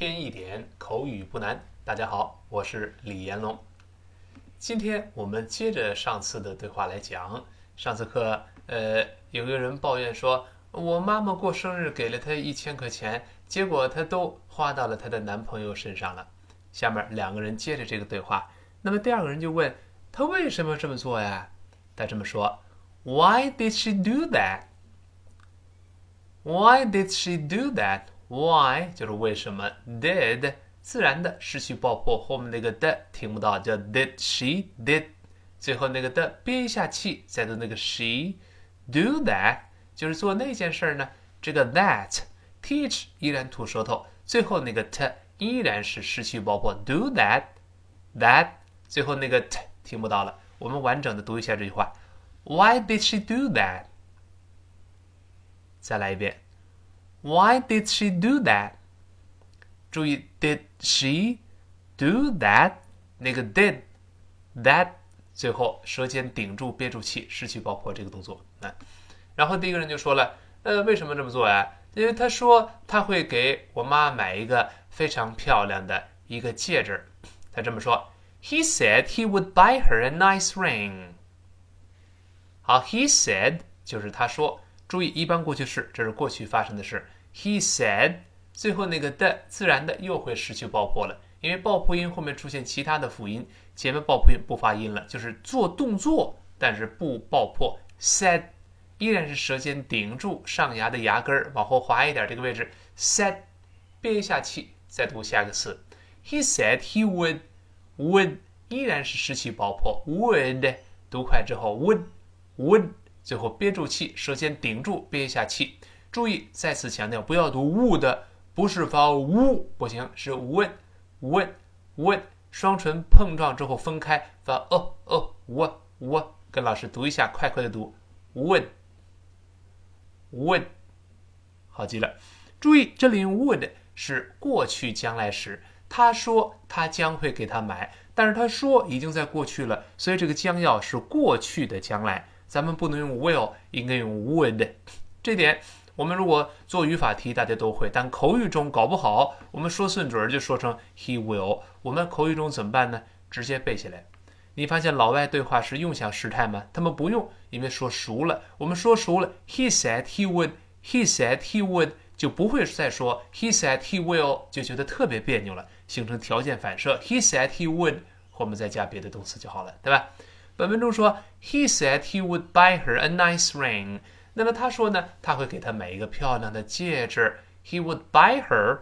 一天一点口语不难。大家好，我是李延龙。今天我们接着上次的对话来讲。上次课，呃，有个人抱怨说，我妈妈过生日给了她一千块钱，结果她都花到了她的男朋友身上了。下面两个人接着这个对话，那么第二个人就问他为什么这么做呀？他这么说：Why did she do that? Why did she do that? Why 就是为什么，did 自然的失去爆破，后面那个的听不到，叫 did she did，最后那个的憋一下气，再读那个 she do that 就是做那件事呢。这个 that teach 依然吐舌头，最后那个 t 依然是失去爆破，do that that 最后那个 t 听不到了。我们完整的读一下这句话：Why did she do that？再来一遍，Why did she do that？注意，Did she do that？那个 did that 最后舌尖顶住憋住气，失去爆破这个动作。那，然后第一个人就说了，呃，为什么这么做呀？因为他说他会给我妈买一个非常漂亮的一个戒指。他这么说，He said he would buy her a nice ring。好，He said 就是他说。注意，一般过去式，这是过去发生的事。He said，最后那个的自然的又会失去爆破了，因为爆破音后面出现其他的辅音，前面爆破音不发音了，就是做动作，但是不爆破。Said 依然是舌尖顶住上牙的牙根儿，往后滑一点这个位置。Said，憋一下气，再读下一个词。He said he would，would 依然是失去爆破。Would 读快之后，would，would。最后憋住气，舌尖顶住，憋一下气。注意，再次强调，不要读 would，不是发 w 不行，是 would，would，would，双唇碰撞之后分开发哦哦 w w。跟老师读一下，快快的读 would，would，好极了。注意，这里用 would 是过去将来时，他说他将会给他买，但是他说已经在过去了，所以这个将要是过去的将来。咱们不能用 will，应该用 would。这点我们如果做语法题，大家都会，但口语中搞不好，我们说顺嘴就说成 he will。我们口语中怎么办呢？直接背下来。你发现老外对话时用想时态吗？他们不用，因为说熟了。我们说熟了，he said he would，he said he would 就不会再说 he said he will，就觉得特别别扭了，形成条件反射。he said he would 后面再加别的动词就好了，对吧？本文中说，He said he would buy her a nice ring。那么他说呢，他会给她买一个漂亮的戒指。He would buy her，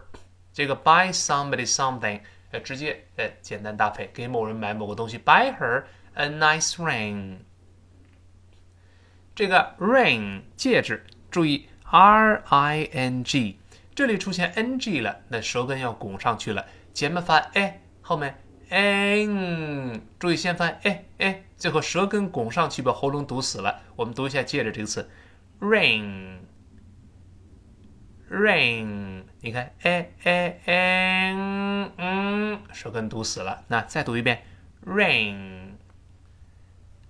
这个 buy somebody something，呃，直接呃简单搭配，给某人买某个东西。Buy her a nice ring。这个 ring 戒指，注意 R I N G，这里出现 N G 了，那舌根要拱上去了，前面发 a，后面。n，注意先翻 a a，最后舌根拱上去，把喉咙堵死了。我们读一下接着这个词，rain，rain，你看 a a n，嗯，舌根堵死了。那再读一遍，rain。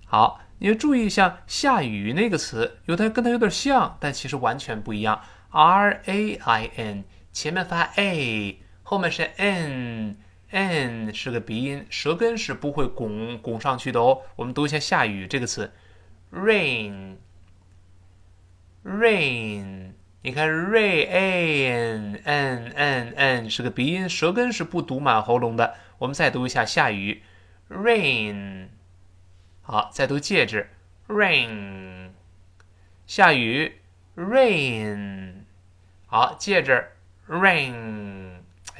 好，你要注意一下下雨那个词，有它跟它有点像，但其实完全不一样。r a i n，前面发 a，后面是 n。N 是个鼻音，舌根是不会拱拱上去的哦。我们读一下下雨这个词，rain，rain，你看 rain，n n n 是个鼻音，舌根是不堵满喉咙的。我们再读一下下雨，rain，好，再读戒指，rain，下雨，rain，好，戒指，rain。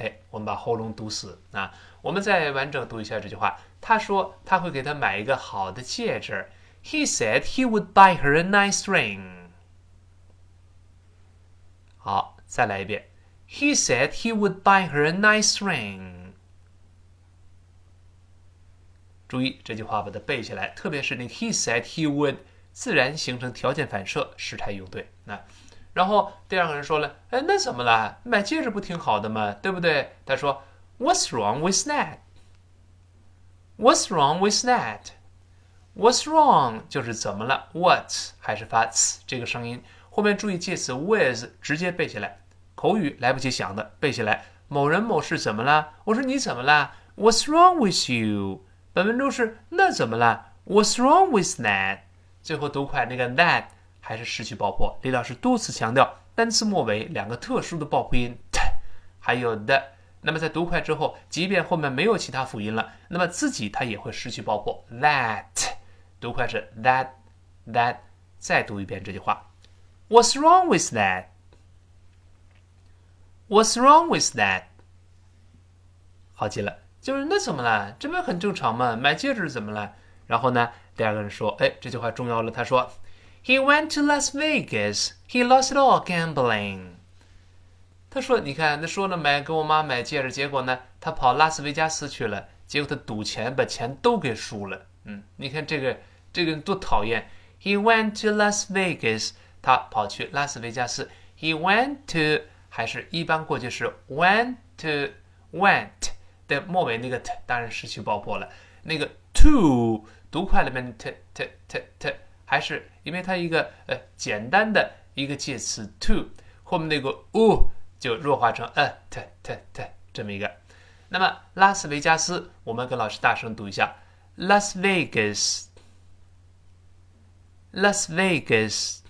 哎，我们把喉咙堵死啊！我们再完整读一下这句话。他说他会给她买一个好的戒指。He said he would buy her a nice ring。好，再来一遍。He said he would buy her a nice ring。注意这句话，把它背下来，特别是那 he said he would，自然形成条件反射，时态用对。那。然后第二个人说了：“哎，那怎么了？买戒指不挺好的吗？对不对？”他说：“What's wrong with that? What's wrong with that? What's wrong 就是怎么了？What 还是发这个声音？后面注意介词 with 直接背下来。口语来不及想的背下来。某人某事怎么了？我说你怎么了？What's wrong with you？本文中是那怎么了？What's wrong with that？最后读快那个 that 还是失去爆破。李老师多次强调，单词末尾两个特殊的爆破音 t，还有的。那么在读快之后，即便后面没有其他辅音了，那么自己它也会失去爆破。That 读快是 that that。再读一遍这句话：What's wrong with that？What's wrong with that？好极了，就是那怎么了？这不很正常吗？买戒指怎么了？然后呢，第二个人说：“哎，这句话重要了。”他说：“He went to Las Vegas. He lost it all gambling.” 他说：“你看，他说了买给我妈买戒指，结果呢，他跑拉斯维加斯去了，结果他赌钱，把钱都给输了。嗯，你看这个这个人多讨厌。He went to Las Vegas，他跑去拉斯维加斯。He went to 还是一般过去式 went to went 的末尾那个 t 当然失去爆破了。那个 to 读快了面 t t t t 还是因为它一个呃简单的一个介词 to 后面那个 u。就弱化成 a t t t 这么一个。那么拉斯维加斯，我们跟老师大声读一下：Las Vegas，Las Vegas。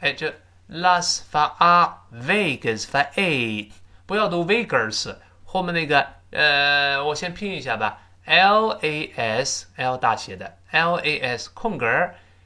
哎，这 Las 发 a，Vegas 发 a，不要读 Vegas。后面那个呃，我先拼一下吧，L A S，L 大写的 L A S 空格，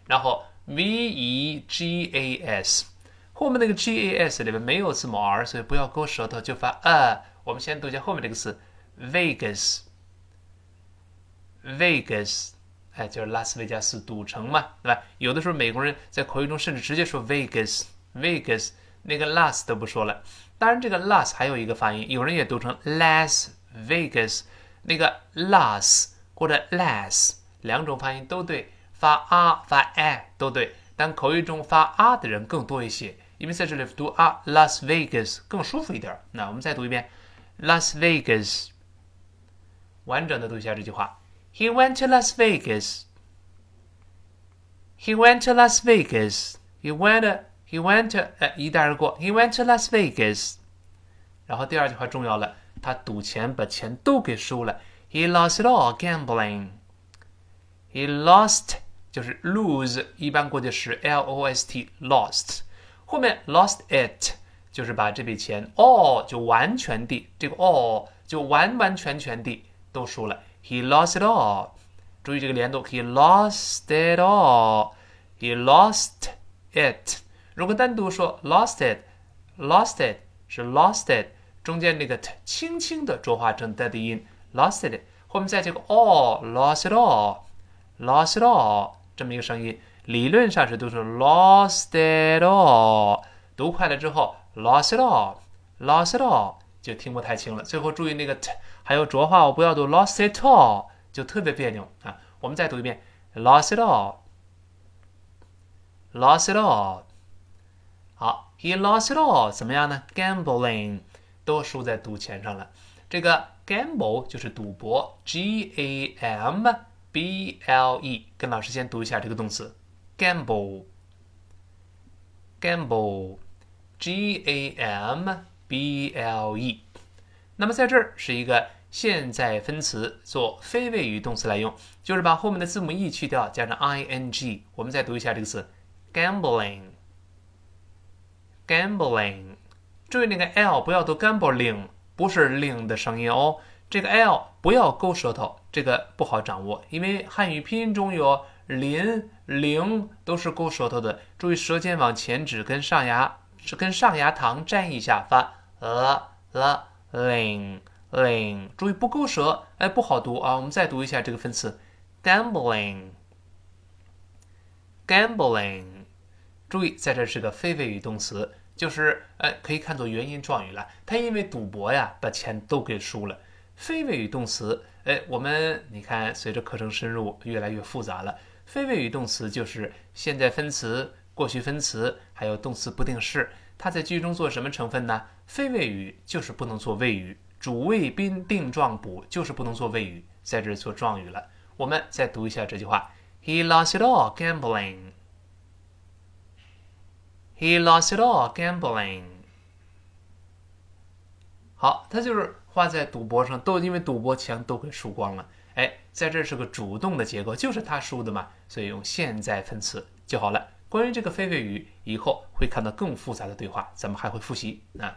然后 V E G A S。后面那个 G A S 里面没有字母 R，所以不要勾舌头，就发呃。我们先读一下后面这个词，Vegas，Vegas，哎，就是拉斯维加斯赌城嘛，对吧？有的时候美国人在口语中甚至直接说 Vegas，Vegas，那个 Las 都不说了。当然，这个 Las 还有一个发音，有人也读成 Las Vegas，那个 Las 或者 Las 两种发音都对，发啊发哎都对，但口语中发啊的人更多一些。因为在这里读啊，Las Vegas 更舒服一点。那我们再读一遍，Las Vegas。完整的读一下这句话：He went to Las Vegas. He went to Las Vegas. He went. He went. 哎，一带而过。He went to Las Vegas. 然后第二句话重要了，他赌钱把钱都给输了。He lost it all gambling. He lost 就是 lose，一般过去时 l o s t lost。后面 lost it 就是把这笔钱 all 就完全地，这个 all 就完完全全地都输了。He lost it all。注意这个连读，He lost it all。He lost it。如果单独说 lost it，lost it 是 lost it，中间那个 t 轻轻的浊化成 d 的音，lost it。后面再这个 all，lost it all，lost it all 这么一个声音。理论上是读成 lost it all，读快了之后 lost it all，lost it all 就听不太清了。最后注意那个 t 还有浊化，我不要读 lost it all，就特别别扭啊。我们再读一遍 lost it all，lost it all。好，he lost it all 怎么样呢？gambling 都输在赌钱上了。这个 gamble 就是赌博，g a m b l e，跟老师先读一下这个动词。gamble, gamble, g a m b l e。那么在这儿是一个现在分词做非谓语动词来用，就是把后面的字母 e 去掉，加上 i n g。我们再读一下这个词：gambling, gambling。注意那个 l 不要读 gambling，不是 ling 的声音哦。这个 l 不要勾舌头，这个不好掌握，因为汉语拼音中有。林、零都是勾舌头的，注意舌尖往前指，跟上牙是跟上牙膛粘一下，发呃了，ling ling，注意不勾舌，哎，不好读啊。我们再读一下这个分词，gambling，gambling，注意在这是个非谓语动词，就是哎，可以看作原因状语了。他因为赌博呀，把钱都给输了。非谓语动词，哎，我们你看，随着课程深入，越来越复杂了。非谓语动词就是现在分词、过去分词，还有动词不定式。它在句中做什么成分呢？非谓语就是不能做谓语，主谓宾定状补就是不能做谓语，在这做状语了。我们再读一下这句话：He lost it all gambling. He lost it all gambling. 好，他就是花在赌博上，都因为赌博钱都给输光了。哎，在这是个主动的结构，就是他输的嘛，所以用现在分词就好了。关于这个非谓语，以后会看到更复杂的对话，咱们还会复习啊。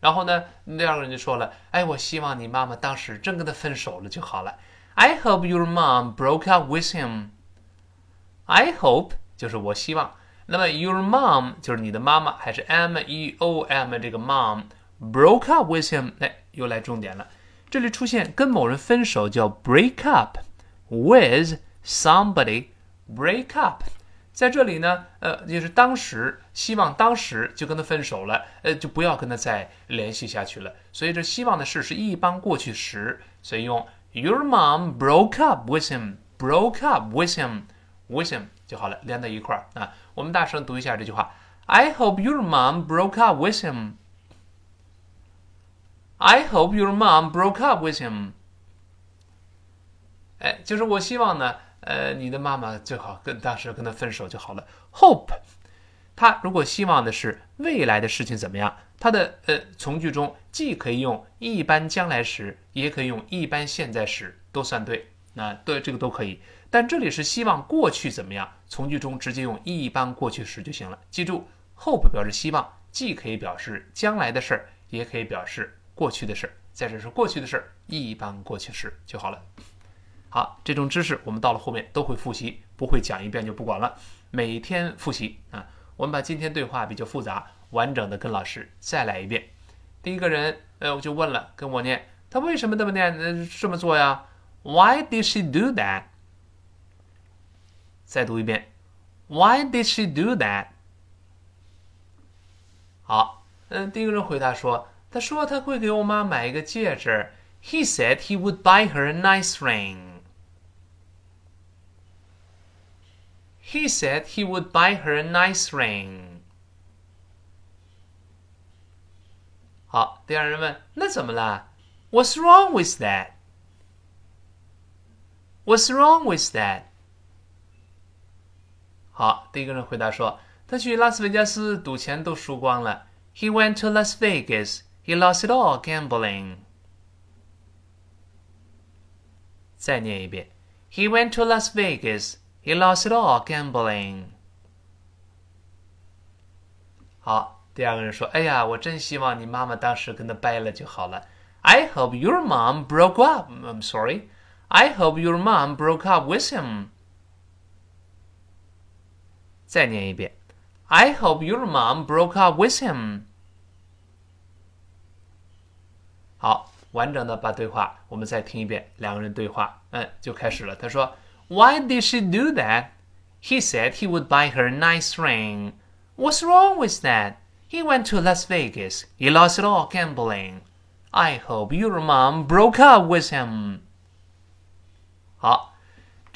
然后呢，第二个人就说了：“哎，我希望你妈妈当时真跟他分手了就好了。” I hope your mom broke up with him. I hope 就是我希望。那么 your mom 就是你的妈妈，还是 m e o m 这个 mom broke up with him？哎，又来重点了。这里出现跟某人分手叫 break up with somebody。break up 在这里呢，呃，就是当时希望当时就跟他分手了，呃，就不要跟他再联系下去了。所以这希望的事是一般过去时，所以用 your mom broke up with him。broke up with him with him 就好了，连在一块儿啊。我们大声读一下这句话：I hope your mom broke up with him. I hope your mom broke up with him. 哎，就是我希望呢，呃，你的妈妈最好跟当时跟他分手就好了。Hope，他如果希望的是未来的事情怎么样，他的呃从句中既可以用一般将来时，也可以用一般现在时，都算对。那对这个都可以。但这里是希望过去怎么样？从句中直接用一般过去时就行了。记住，hope 表示希望，既可以表示将来的事儿，也可以表示过去的事儿。在这是过去的事儿，一般过去时就好了。好，这种知识我们到了后面都会复习，不会讲一遍就不管了。每天复习啊。我们把今天对话比较复杂，完整的跟老师再来一遍。第一个人，呃，我就问了，跟我念，他为什么这么念？呃，这么做呀？Why did she do that？再读一遍，Why did she do that？好，嗯，第一个人回答说，他说他会给我妈买一个戒指。He said he would buy her a nice ring. He said he would buy her a nice ring. 好，第二人问，那怎么了？What's wrong with that? What's wrong with that? 好，第一个人回答说，他去拉斯维加斯赌钱都输光了。He went to Las Vegas. He lost it all gambling. 再念一遍。He went to Las Vegas. He lost it all gambling. 好，第二个人说：“哎呀，我真希望你妈妈当时跟他掰了就好了。I hope your mom broke up. I'm sorry. I hope your mom broke up with him. 再念一遍，I hope your mom broke up with him。 好，完整的把对话我们再听一遍，两个人对话，嗯，就开始了。他说，Why did she do that? He said he would buy her a nice ring. What's wrong with that? He went to Las Vegas. He lost it all gambling. I hope your mom broke up with him. 好。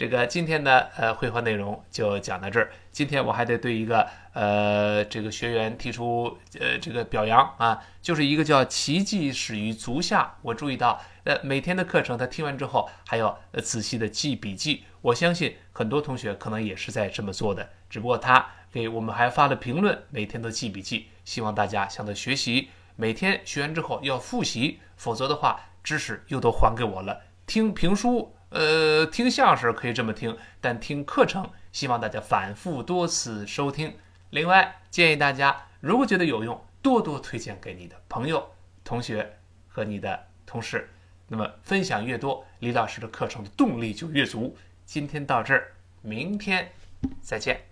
这个今天的呃绘画内容就讲到这儿。今天我还得对一个呃这个学员提出呃这个表扬啊，就是一个叫奇迹始于足下。我注意到呃每天的课程他听完之后还要仔细的记笔记。我相信很多同学可能也是在这么做的，只不过他给我们还发了评论，每天都记笔记。希望大家向他学习，每天学完之后要复习，否则的话知识又都还给我了。听评书。呃，听相声可以这么听，但听课程希望大家反复多次收听。另外，建议大家如果觉得有用，多多推荐给你的朋友、同学和你的同事。那么分享越多，李老师的课程的动力就越足。今天到这儿，明天再见。